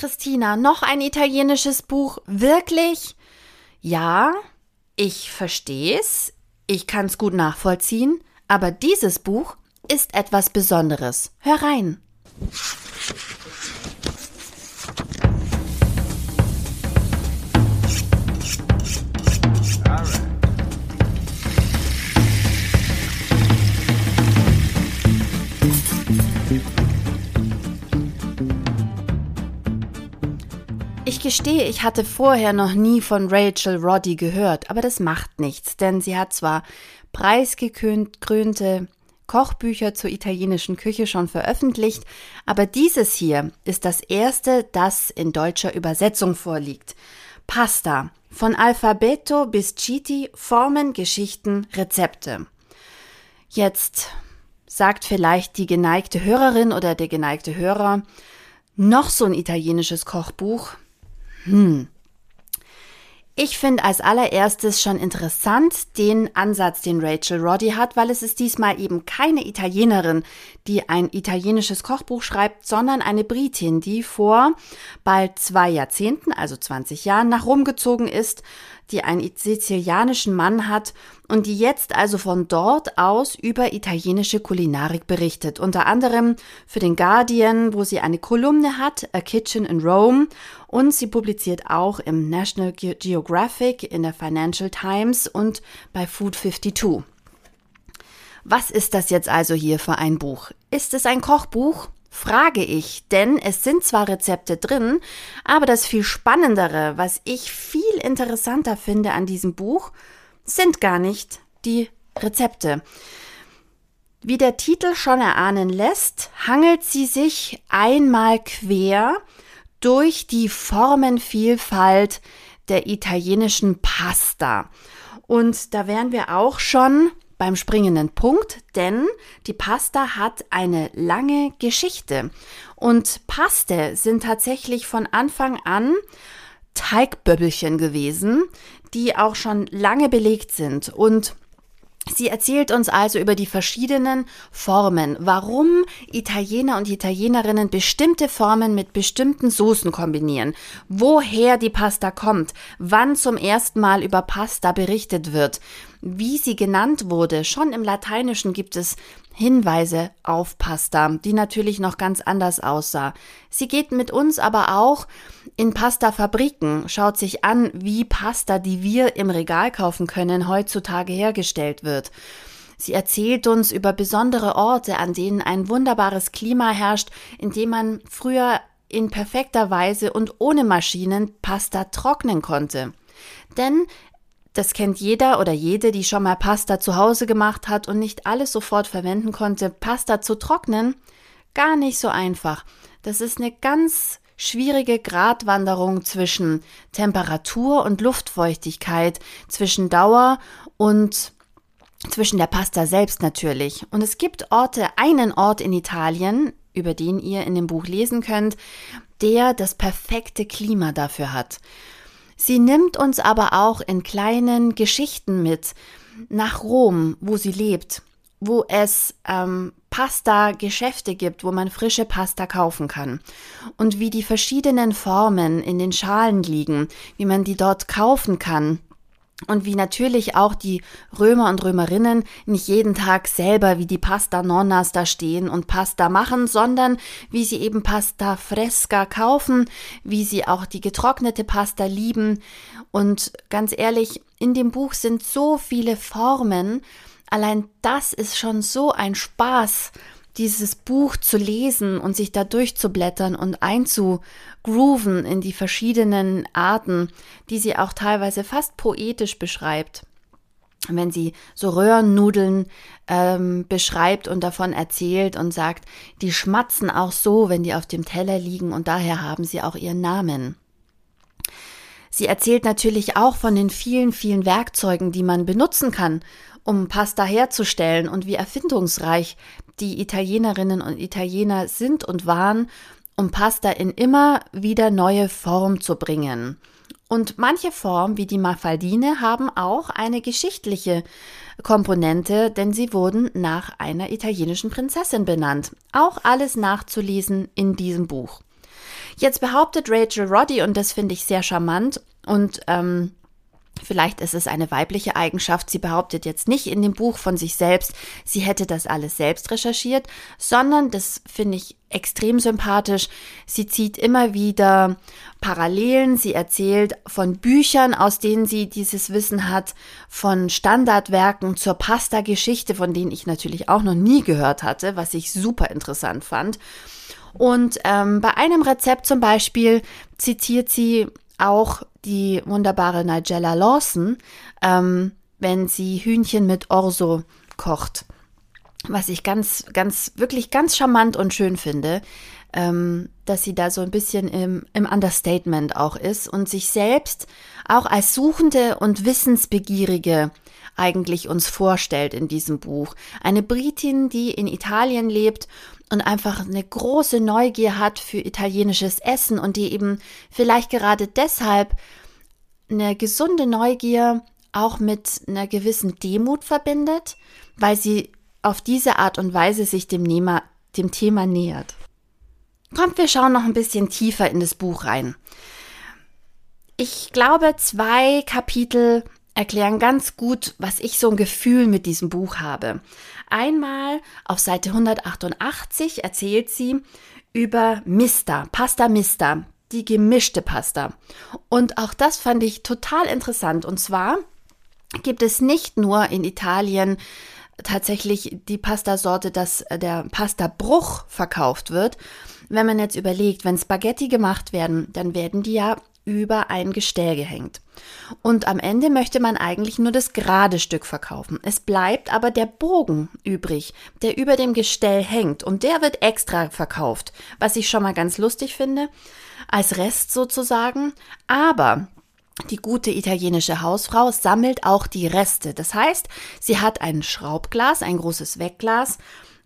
Christina, noch ein italienisches Buch? Wirklich? Ja, ich versteh's, ich kann's gut nachvollziehen, aber dieses Buch ist etwas Besonderes. Hör rein. Gestehe, ich hatte vorher noch nie von Rachel Roddy gehört, aber das macht nichts, denn sie hat zwar preisgekrönte Kochbücher zur italienischen Küche schon veröffentlicht, aber dieses hier ist das erste, das in deutscher Übersetzung vorliegt. Pasta. Von Alphabeto bis Chiti, Formen, Geschichten, Rezepte. Jetzt sagt vielleicht die geneigte Hörerin oder der geneigte Hörer, noch so ein italienisches Kochbuch, hm. Ich finde als allererstes schon interessant den Ansatz, den Rachel Roddy hat, weil es ist diesmal eben keine Italienerin, die ein italienisches Kochbuch schreibt, sondern eine Britin, die vor bald zwei Jahrzehnten, also 20 Jahren, nach Rom gezogen ist, die einen sizilianischen Mann hat und die jetzt also von dort aus über italienische Kulinarik berichtet. Unter anderem für den Guardian, wo sie eine Kolumne hat, A Kitchen in Rome. Und sie publiziert auch im National Geographic, in der Financial Times und bei Food 52. Was ist das jetzt also hier für ein Buch? Ist es ein Kochbuch? Frage ich, denn es sind zwar Rezepte drin, aber das viel Spannendere, was ich viel interessanter finde an diesem Buch, sind gar nicht die Rezepte. Wie der Titel schon erahnen lässt, hangelt sie sich einmal quer durch die Formenvielfalt der italienischen Pasta. Und da wären wir auch schon beim springenden Punkt, denn die Pasta hat eine lange Geschichte. Und Paste sind tatsächlich von Anfang an Teigböbbelchen gewesen, die auch schon lange belegt sind. Und Sie erzählt uns also über die verschiedenen Formen, warum Italiener und Italienerinnen bestimmte Formen mit bestimmten Soßen kombinieren, woher die Pasta kommt, wann zum ersten Mal über Pasta berichtet wird, wie sie genannt wurde. Schon im Lateinischen gibt es Hinweise auf Pasta, die natürlich noch ganz anders aussah. Sie geht mit uns aber auch in Pasta-Fabriken, schaut sich an, wie Pasta, die wir im Regal kaufen können, heutzutage hergestellt wird. Sie erzählt uns über besondere Orte, an denen ein wunderbares Klima herrscht, in dem man früher in perfekter Weise und ohne Maschinen Pasta trocknen konnte. Denn das kennt jeder oder jede, die schon mal Pasta zu Hause gemacht hat und nicht alles sofort verwenden konnte. Pasta zu trocknen, gar nicht so einfach. Das ist eine ganz schwierige Gratwanderung zwischen Temperatur und Luftfeuchtigkeit, zwischen Dauer und zwischen der Pasta selbst natürlich. Und es gibt Orte, einen Ort in Italien, über den ihr in dem Buch lesen könnt, der das perfekte Klima dafür hat. Sie nimmt uns aber auch in kleinen Geschichten mit nach Rom, wo sie lebt, wo es ähm, Pasta-Geschäfte gibt, wo man frische Pasta kaufen kann. Und wie die verschiedenen Formen in den Schalen liegen, wie man die dort kaufen kann und wie natürlich auch die Römer und Römerinnen nicht jeden Tag selber wie die Pasta Nonnas da stehen und Pasta machen, sondern wie sie eben Pasta Fresca kaufen, wie sie auch die getrocknete Pasta lieben. Und ganz ehrlich, in dem Buch sind so viele Formen, allein das ist schon so ein Spaß, dieses Buch zu lesen und sich da durchzublättern und einzugrooven in die verschiedenen Arten, die sie auch teilweise fast poetisch beschreibt. Wenn sie so Röhrennudeln ähm, beschreibt und davon erzählt und sagt, die schmatzen auch so, wenn die auf dem Teller liegen und daher haben sie auch ihren Namen. Sie erzählt natürlich auch von den vielen, vielen Werkzeugen, die man benutzen kann, um Pasta herzustellen und wie erfindungsreich die Italienerinnen und Italiener sind und waren, um Pasta in immer wieder neue Form zu bringen. Und manche Formen, wie die Mafaldine, haben auch eine geschichtliche Komponente, denn sie wurden nach einer italienischen Prinzessin benannt. Auch alles nachzulesen in diesem Buch. Jetzt behauptet Rachel Roddy, und das finde ich sehr charmant und ähm, Vielleicht ist es eine weibliche Eigenschaft. Sie behauptet jetzt nicht in dem Buch von sich selbst, sie hätte das alles selbst recherchiert, sondern das finde ich extrem sympathisch. Sie zieht immer wieder Parallelen. Sie erzählt von Büchern, aus denen sie dieses Wissen hat, von Standardwerken zur Pasta-Geschichte, von denen ich natürlich auch noch nie gehört hatte, was ich super interessant fand. Und ähm, bei einem Rezept zum Beispiel zitiert sie auch die wunderbare Nigella Lawson, ähm, wenn sie Hühnchen mit Orso kocht. Was ich ganz, ganz, wirklich ganz charmant und schön finde, ähm, dass sie da so ein bisschen im, im Understatement auch ist und sich selbst auch als Suchende und Wissensbegierige eigentlich uns vorstellt in diesem Buch. Eine Britin, die in Italien lebt und einfach eine große Neugier hat für italienisches Essen und die eben vielleicht gerade deshalb eine gesunde Neugier auch mit einer gewissen Demut verbindet, weil sie auf diese Art und Weise sich dem, Nehmer, dem Thema nähert. Kommt, wir schauen noch ein bisschen tiefer in das Buch rein. Ich glaube, zwei Kapitel erklären ganz gut, was ich so ein Gefühl mit diesem Buch habe. Einmal auf Seite 188 erzählt sie über Mista, Pasta Mista, die gemischte Pasta. Und auch das fand ich total interessant. Und zwar gibt es nicht nur in Italien tatsächlich die Pastasorte, dass der Pastabruch verkauft wird. Wenn man jetzt überlegt, wenn Spaghetti gemacht werden, dann werden die ja über ein Gestell gehängt. Und am Ende möchte man eigentlich nur das gerade Stück verkaufen. Es bleibt aber der Bogen übrig, der über dem Gestell hängt und der wird extra verkauft, was ich schon mal ganz lustig finde, als Rest sozusagen. Aber die gute italienische Hausfrau sammelt auch die Reste. Das heißt, sie hat ein Schraubglas, ein großes Wegglas,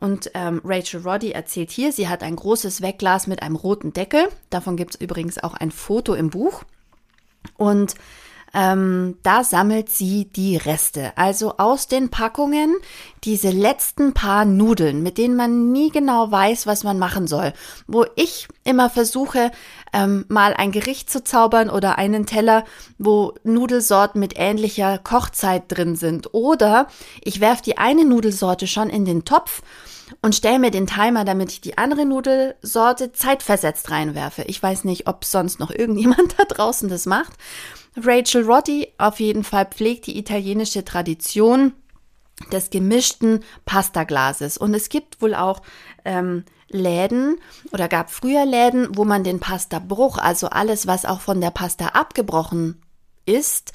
und ähm, Rachel Roddy erzählt hier, sie hat ein großes Wegglas mit einem roten Deckel. Davon gibt es übrigens auch ein Foto im Buch. Und ähm, da sammelt sie die Reste. Also aus den Packungen diese letzten paar Nudeln, mit denen man nie genau weiß, was man machen soll. Wo ich immer versuche, ähm, mal ein Gericht zu zaubern oder einen Teller, wo Nudelsorten mit ähnlicher Kochzeit drin sind. Oder ich werfe die eine Nudelsorte schon in den Topf und stelle mir den Timer, damit ich die andere Nudelsorte zeitversetzt reinwerfe. Ich weiß nicht, ob sonst noch irgendjemand da draußen das macht. Rachel Roddy auf jeden Fall pflegt die italienische Tradition des gemischten Pastaglases. Und es gibt wohl auch ähm, Läden oder gab früher Läden, wo man den Pastabruch, also alles, was auch von der Pasta abgebrochen ist,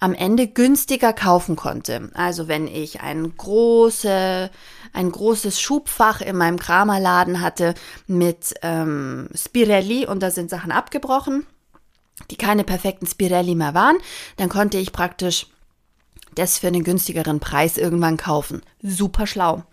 am Ende günstiger kaufen konnte. Also wenn ich ein, große, ein großes Schubfach in meinem Kramerladen hatte mit ähm, Spirelli und da sind Sachen abgebrochen, die keine perfekten Spirelli mehr waren, dann konnte ich praktisch das für einen günstigeren Preis irgendwann kaufen. Super schlau.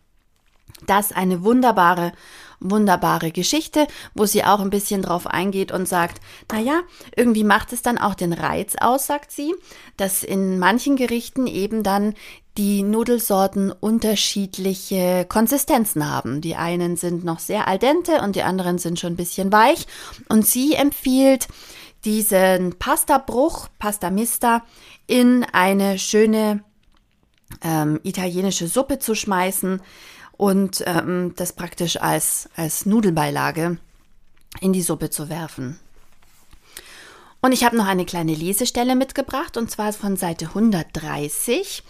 Das eine wunderbare, wunderbare Geschichte, wo sie auch ein bisschen drauf eingeht und sagt, naja, irgendwie macht es dann auch den Reiz aus, sagt sie, dass in manchen Gerichten eben dann die Nudelsorten unterschiedliche Konsistenzen haben. Die einen sind noch sehr al dente und die anderen sind schon ein bisschen weich. Und sie empfiehlt, diesen Pastabruch, Pasta Mista, in eine schöne ähm, italienische Suppe zu schmeißen und ähm, das praktisch als, als Nudelbeilage in die Suppe zu werfen. Und ich habe noch eine kleine Lesestelle mitgebracht, und zwar von Seite 130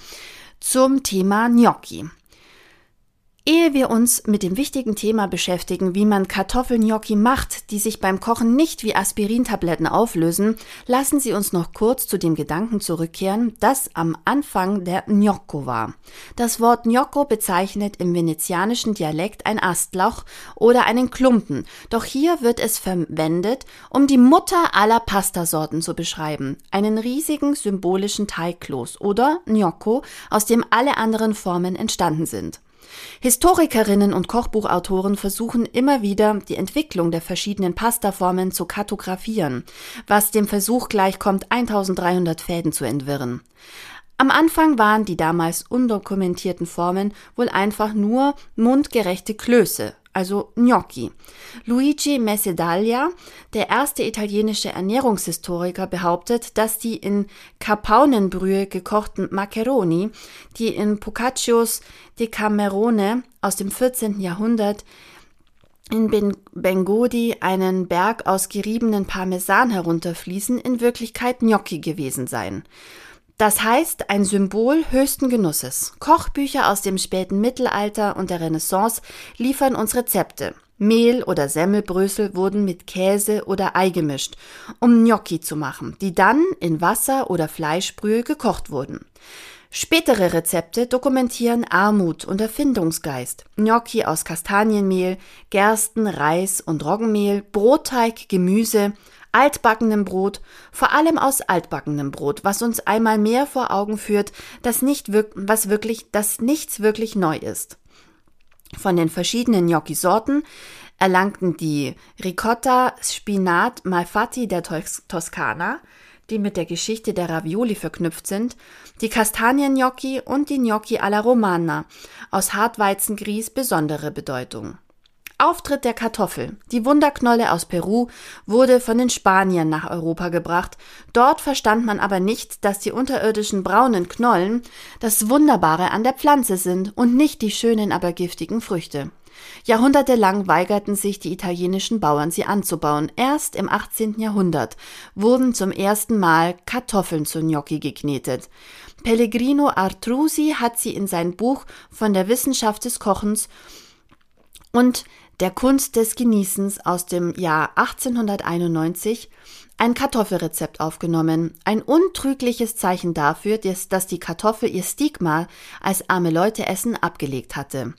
zum Thema Gnocchi. Ehe wir uns mit dem wichtigen Thema beschäftigen, wie man Kartoffelgnocchi macht, die sich beim Kochen nicht wie Aspirintabletten auflösen, lassen Sie uns noch kurz zu dem Gedanken zurückkehren, dass am Anfang der Gnocco war. Das Wort Gnocco bezeichnet im venezianischen Dialekt ein Astloch oder einen Klumpen, doch hier wird es verwendet, um die Mutter aller Pastasorten zu beschreiben, einen riesigen symbolischen Teigkloß oder Gnocco, aus dem alle anderen Formen entstanden sind. Historikerinnen und Kochbuchautoren versuchen immer wieder, die Entwicklung der verschiedenen Pastaformen zu kartografieren, was dem Versuch gleichkommt, 1300 Fäden zu entwirren. Am Anfang waren die damals undokumentierten Formen wohl einfach nur mundgerechte Klöße, also Gnocchi. Luigi Messedaglia, der erste italienische Ernährungshistoriker, behauptet, dass die in Kapaunenbrühe gekochten Maccheroni, die in Boccaccios Decamerone aus dem 14. Jahrhundert in ben Bengodi einen Berg aus geriebenen Parmesan herunterfließen, in Wirklichkeit Gnocchi gewesen seien. Das heißt ein Symbol höchsten Genusses. Kochbücher aus dem späten Mittelalter und der Renaissance liefern uns Rezepte. Mehl oder Semmelbrösel wurden mit Käse oder Ei gemischt, um Gnocchi zu machen, die dann in Wasser oder Fleischbrühe gekocht wurden. Spätere Rezepte dokumentieren Armut und Erfindungsgeist. Gnocchi aus Kastanienmehl, Gersten, Reis und Roggenmehl, Brotteig, Gemüse, altbackenem Brot, vor allem aus altbackenem Brot, was uns einmal mehr vor Augen führt, dass nicht was wirklich, dass nichts wirklich neu ist. Von den verschiedenen Gnocchi-Sorten erlangten die Ricotta, Spinat, Malfatti der Tos Toskana, die mit der Geschichte der Ravioli verknüpft sind, die Kastanien-Gnocchi und die Gnocchi alla Romana aus Hartweizengrieß besondere Bedeutung. Auftritt der Kartoffel. Die Wunderknolle aus Peru wurde von den Spaniern nach Europa gebracht. Dort verstand man aber nicht, dass die unterirdischen braunen Knollen das Wunderbare an der Pflanze sind und nicht die schönen, aber giftigen Früchte. Jahrhundertelang weigerten sich die italienischen Bauern, sie anzubauen. Erst im 18. Jahrhundert wurden zum ersten Mal Kartoffeln zu Gnocchi geknetet. Pellegrino Artrusi hat sie in sein Buch von der Wissenschaft des Kochens und der Kunst des Genießens aus dem Jahr 1891 ein Kartoffelrezept aufgenommen, ein untrügliches Zeichen dafür, dass die Kartoffel ihr Stigma als arme Leute essen abgelegt hatte.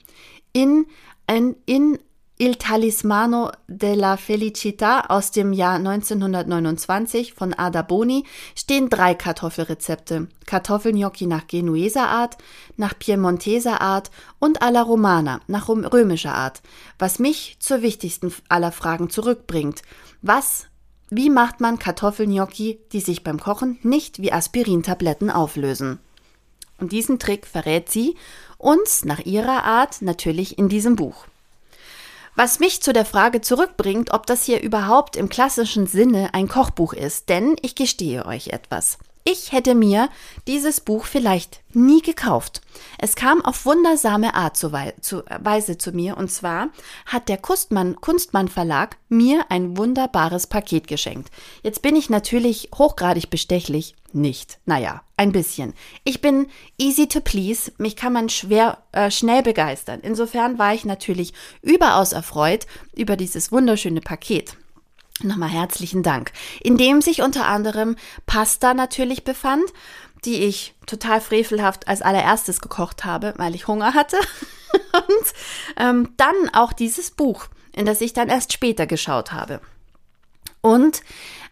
In, in, in Il Talismano della Felicità aus dem Jahr 1929 von Ada Boni stehen drei Kartoffelrezepte. Kartoffelgnocchi nach Genueser Art, nach Piemonteser Art und alla Romana nach römischer Art, was mich zur wichtigsten aller Fragen zurückbringt. Was, wie macht man Kartoffelgnocchi, die sich beim Kochen nicht wie Aspirintabletten auflösen? Und diesen Trick verrät sie uns nach ihrer Art natürlich in diesem Buch. Was mich zu der Frage zurückbringt, ob das hier überhaupt im klassischen Sinne ein Kochbuch ist, denn ich gestehe euch etwas. Ich hätte mir dieses Buch vielleicht nie gekauft. Es kam auf wundersame Art zu, zu Weise zu mir und zwar hat der Kunstmann, Kunstmann Verlag mir ein wunderbares Paket geschenkt. Jetzt bin ich natürlich hochgradig bestechlich. Nicht. Naja, ein bisschen. Ich bin easy to please. Mich kann man schwer, äh, schnell begeistern. Insofern war ich natürlich überaus erfreut über dieses wunderschöne Paket. Nochmal herzlichen Dank. In dem sich unter anderem Pasta natürlich befand, die ich total frevelhaft als allererstes gekocht habe, weil ich Hunger hatte. Und ähm, dann auch dieses Buch, in das ich dann erst später geschaut habe. Und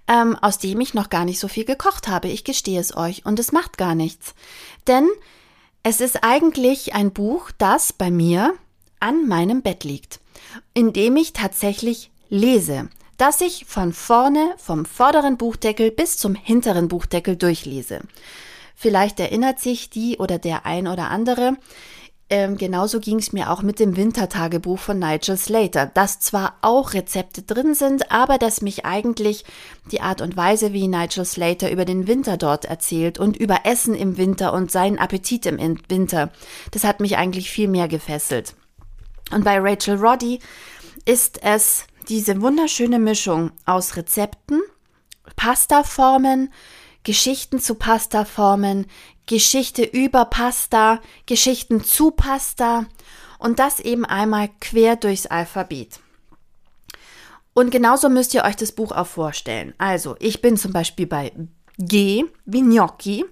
ähm, aus dem ich noch gar nicht so viel gekocht habe. Ich gestehe es euch. Und es macht gar nichts. Denn es ist eigentlich ein Buch, das bei mir an meinem Bett liegt, in dem ich tatsächlich lese das ich von vorne, vom vorderen Buchdeckel bis zum hinteren Buchdeckel durchlese. Vielleicht erinnert sich die oder der ein oder andere, ähm, genauso ging es mir auch mit dem Wintertagebuch von Nigel Slater, dass zwar auch Rezepte drin sind, aber dass mich eigentlich die Art und Weise, wie Nigel Slater über den Winter dort erzählt und über Essen im Winter und seinen Appetit im Winter, das hat mich eigentlich viel mehr gefesselt. Und bei Rachel Roddy ist es diese wunderschöne Mischung aus Rezepten, Pastaformen, Geschichten zu Pastaformen, Geschichte über Pasta, Geschichten zu Pasta und das eben einmal quer durchs Alphabet. Und genauso müsst ihr euch das Buch auch vorstellen. Also, ich bin zum Beispiel bei G wie Gnocchi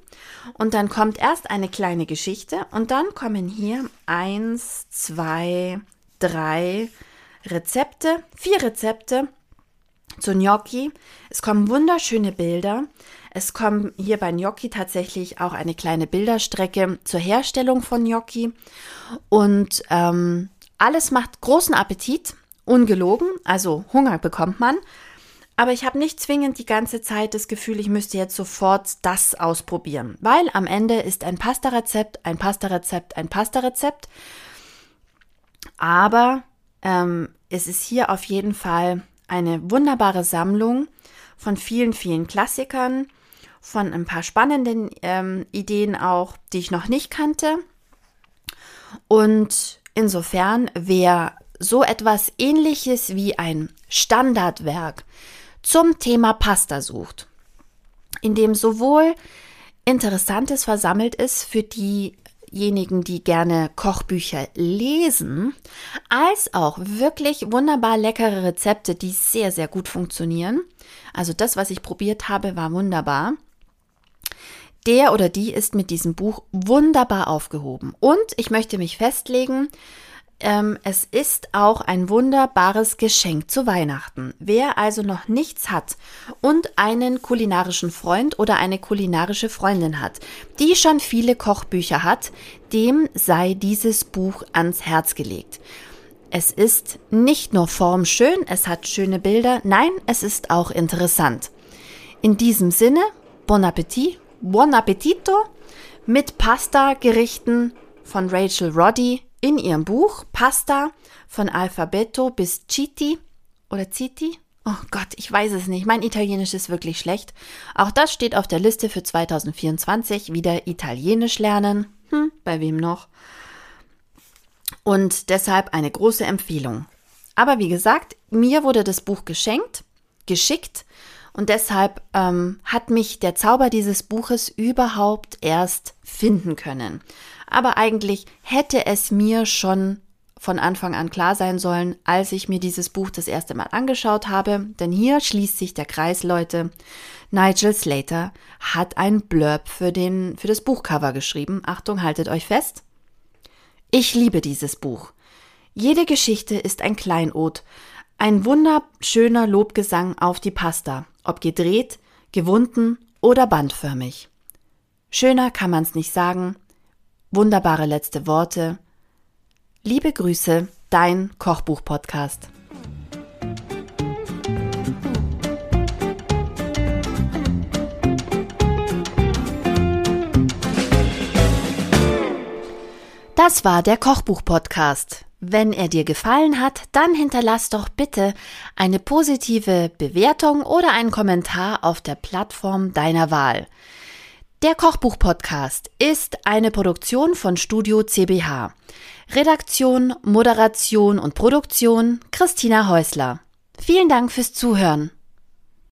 und dann kommt erst eine kleine Geschichte und dann kommen hier eins, zwei, drei, Rezepte, vier Rezepte zu Gnocchi. Es kommen wunderschöne Bilder. Es kommt hier bei Gnocchi tatsächlich auch eine kleine Bilderstrecke zur Herstellung von Gnocchi. Und ähm, alles macht großen Appetit, ungelogen, also Hunger bekommt man. Aber ich habe nicht zwingend die ganze Zeit das Gefühl, ich müsste jetzt sofort das ausprobieren, weil am Ende ist ein Pasta-Rezept, ein Pasta-Rezept, ein Pasta-Rezept. Aber Ähm, es ist hier auf jeden Fall eine wunderbare Sammlung von vielen, vielen Klassikern, von ein paar spannenden ähm, Ideen auch, die ich noch nicht kannte. Und insofern, wer so etwas ähnliches wie ein Standardwerk zum Thema Pasta sucht, in dem sowohl Interessantes versammelt ist für diejenigen, die gerne Kochbücher lesen, als auch wirklich wunderbar leckere Rezepte, die sehr, sehr gut funktionieren. Also das, was ich probiert habe, war wunderbar. Der oder die ist mit diesem Buch wunderbar aufgehoben. Und ich möchte mich festlegen, ähm, es ist auch ein wunderbares Geschenk zu Weihnachten. Wer also noch nichts hat und einen kulinarischen Freund oder eine kulinarische Freundin hat, die schon viele Kochbücher hat, dem sei dieses Buch ans Herz gelegt. Es ist nicht nur formschön, es hat schöne Bilder, nein, es ist auch interessant. In diesem Sinne, bon appetit, buon appetito mit Pasta-Gerichten von Rachel Roddy in ihrem Buch Pasta von Alfabeto bis Citi oder Citi. Oh Gott, ich weiß es nicht. Mein Italienisch ist wirklich schlecht. Auch das steht auf der Liste für 2024. Wieder Italienisch lernen. Hm, bei wem noch? Und deshalb eine große Empfehlung. Aber wie gesagt, mir wurde das Buch geschenkt, geschickt und deshalb ähm, hat mich der Zauber dieses Buches überhaupt erst finden können. Aber eigentlich hätte es mir schon von Anfang an klar sein sollen, als ich mir dieses Buch das erste Mal angeschaut habe, denn hier schließt sich der Kreis, Leute. Nigel Slater hat ein Blurb für, den, für das Buchcover geschrieben. Achtung, haltet euch fest. Ich liebe dieses Buch. Jede Geschichte ist ein Kleinod, ein wunderschöner Lobgesang auf die Pasta, ob gedreht, gewunden oder bandförmig. Schöner kann man's nicht sagen, wunderbare letzte Worte. Liebe Grüße, dein Kochbuch-Podcast. Das war der Kochbuch-Podcast. Wenn er dir gefallen hat, dann hinterlass doch bitte eine positive Bewertung oder einen Kommentar auf der Plattform deiner Wahl. Der Kochbuch-Podcast ist eine Produktion von Studio CBH. Redaktion, Moderation und Produktion Christina Häusler. Vielen Dank fürs Zuhören.